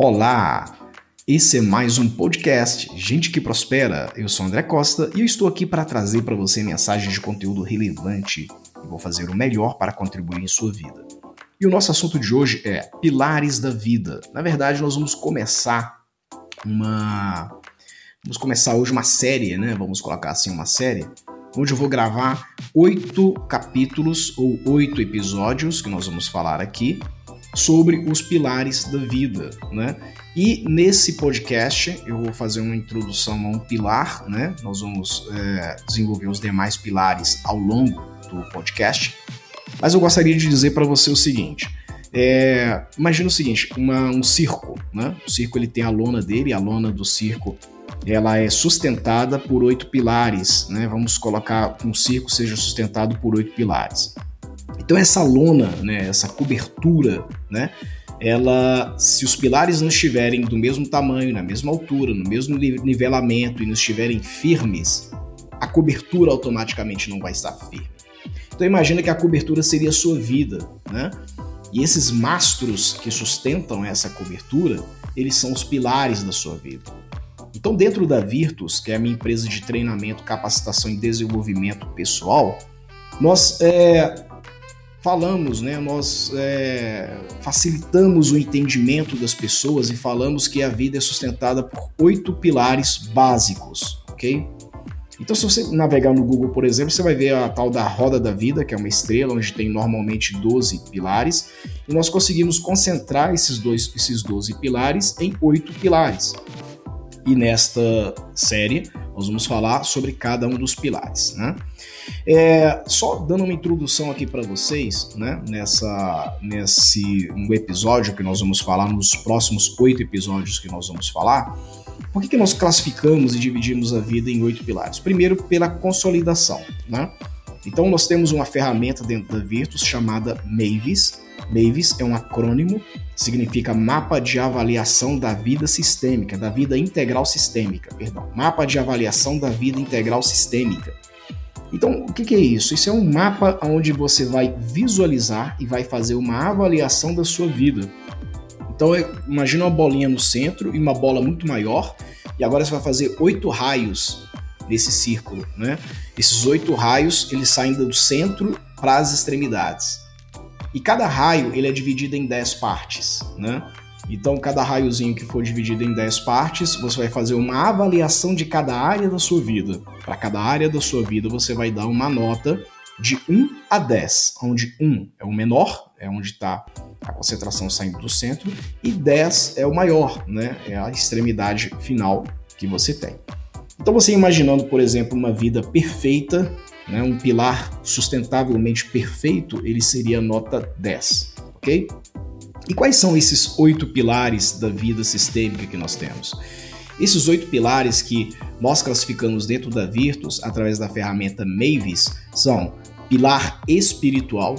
Olá! Esse é mais um podcast Gente que Prospera. Eu sou André Costa e eu estou aqui para trazer para você mensagens de conteúdo relevante e vou fazer o melhor para contribuir em sua vida. E o nosso assunto de hoje é pilares da vida. Na verdade, nós vamos começar uma vamos começar hoje uma série, né? Vamos colocar assim uma série onde eu vou gravar oito capítulos ou oito episódios que nós vamos falar aqui sobre os pilares da vida, né? E nesse podcast eu vou fazer uma introdução a um pilar, né? Nós vamos é, desenvolver os demais pilares ao longo do podcast. Mas eu gostaria de dizer para você o seguinte: é, imagina o seguinte, uma, um circo, né? O circo ele tem a lona dele, a lona do circo ela é sustentada por oito pilares, né? Vamos colocar um circo seja sustentado por oito pilares. Então essa lona, né, essa cobertura, né, ela, se os pilares não estiverem do mesmo tamanho, na mesma altura, no mesmo nivelamento e não estiverem firmes, a cobertura automaticamente não vai estar firme. Então imagina que a cobertura seria a sua vida, né? E esses mastros que sustentam essa cobertura, eles são os pilares da sua vida. Então, dentro da Virtus, que é a minha empresa de treinamento, capacitação e desenvolvimento pessoal, nós é, falamos, né, nós é, facilitamos o entendimento das pessoas e falamos que a vida é sustentada por oito pilares básicos, ok? Então, se você navegar no Google, por exemplo, você vai ver a tal da roda da vida, que é uma estrela, onde tem normalmente 12 pilares, e nós conseguimos concentrar esses, dois, esses 12 pilares em oito pilares. E nesta série nós vamos falar sobre cada um dos pilares, né? É, só dando uma introdução aqui para vocês, né? Nessa, nesse um episódio que nós vamos falar, nos próximos oito episódios que nós vamos falar, por que, que nós classificamos e dividimos a vida em oito pilares? Primeiro, pela consolidação, né? Então nós temos uma ferramenta dentro da Virtus chamada Mavis. Mavis é um acrônimo, significa Mapa de Avaliação da Vida Sistêmica, da Vida Integral Sistêmica, perdão, Mapa de Avaliação da Vida Integral Sistêmica. Então, o que, é isso? Isso é um mapa onde você vai visualizar e vai fazer uma avaliação da sua vida. Então, imagina uma bolinha no centro e uma bola muito maior, e agora você vai fazer oito raios nesse círculo, né? Esses oito raios eles saem do centro para as extremidades. E cada raio ele é dividido em dez partes, né? Então, cada raiozinho que for dividido em 10 partes, você vai fazer uma avaliação de cada área da sua vida. Para cada área da sua vida, você vai dar uma nota de 1 a 10, onde 1 é o menor, é onde está a concentração saindo do centro, e 10 é o maior, né? É a extremidade final que você tem. Então você imaginando, por exemplo, uma vida perfeita, né, um pilar sustentavelmente perfeito, ele seria nota 10, ok? E quais são esses oito pilares da vida sistêmica que nós temos? Esses oito pilares que nós classificamos dentro da Virtus através da ferramenta Mavis são pilar espiritual,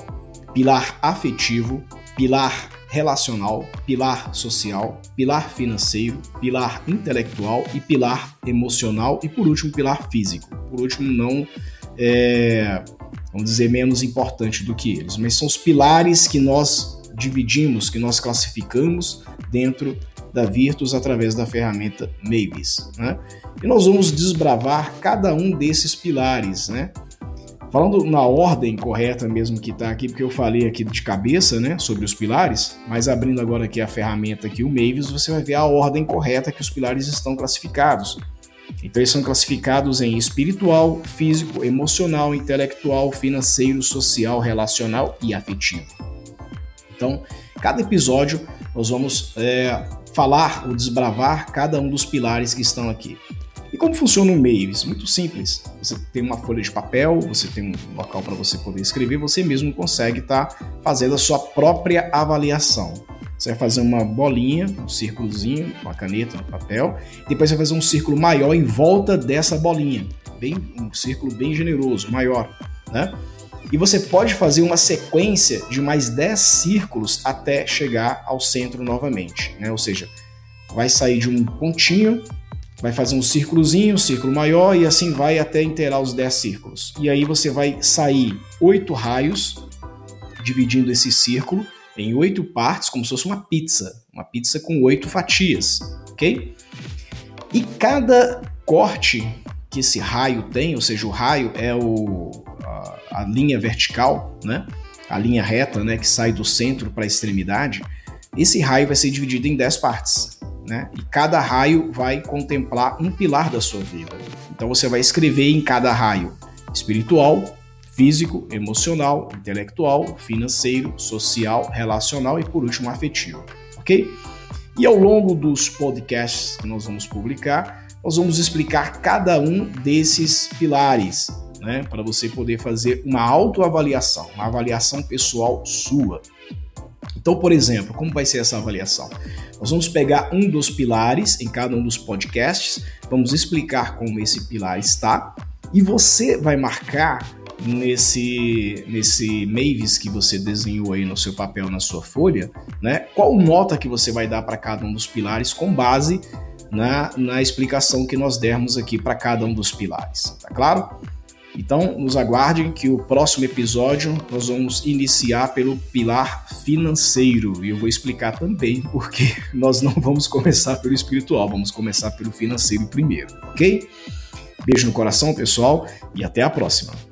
pilar afetivo, pilar relacional, pilar social, pilar financeiro, pilar intelectual e pilar emocional e por último pilar físico. Por último, não é, vamos dizer menos importante do que eles, mas são os pilares que nós dividimos, que nós classificamos dentro da Virtus através da ferramenta Mavis. Né? E nós vamos desbravar cada um desses pilares, né? Falando na ordem correta mesmo que está aqui, porque eu falei aqui de cabeça, né, sobre os pilares, mas abrindo agora aqui a ferramenta aqui, o Mavis, você vai ver a ordem correta que os pilares estão classificados. Então eles são classificados em espiritual, físico, emocional, intelectual, financeiro, social, relacional e afetivo. Então, cada episódio nós vamos é, falar ou desbravar cada um dos pilares que estão aqui. E como funciona o Mavis? Muito simples. Você tem uma folha de papel, você tem um local para você poder escrever, você mesmo consegue estar tá fazendo a sua própria avaliação. Você vai fazer uma bolinha, um círculozinho, uma caneta no papel, depois você vai fazer um círculo maior em volta dessa bolinha, bem um círculo bem generoso, maior, né? E você pode fazer uma sequência de mais 10 círculos até chegar ao centro novamente, né? Ou seja, vai sair de um pontinho vai fazer um círculozinho, um círculo maior e assim vai até inteirar os 10 círculos. E aí você vai sair oito raios, dividindo esse círculo em oito partes, como se fosse uma pizza. uma pizza com oito fatias, ok? E cada corte que esse raio tem, ou seja, o raio é o, a, a linha vertical, né? A linha reta, né, que sai do centro para a extremidade. Esse raio vai ser dividido em 10 partes, né? E cada raio vai contemplar um pilar da sua vida. Então você vai escrever em cada raio espiritual, físico, emocional, intelectual, financeiro, social, relacional e por último afetivo, ok? E ao longo dos podcasts que nós vamos publicar, nós vamos explicar cada um desses pilares, né, para você poder fazer uma autoavaliação, uma avaliação pessoal sua. Então, por exemplo, como vai ser essa avaliação? Nós vamos pegar um dos pilares em cada um dos podcasts, vamos explicar como esse pilar está, e você vai marcar nesse nesse Mavis que você desenhou aí no seu papel, na sua folha, né? Qual nota que você vai dar para cada um dos pilares com base na, na explicação que nós dermos aqui para cada um dos pilares, tá claro? Então, nos aguardem que o próximo episódio nós vamos iniciar pelo pilar financeiro e eu vou explicar também porque nós não vamos começar pelo espiritual, vamos começar pelo financeiro primeiro, ok? Beijo no coração, pessoal, e até a próxima.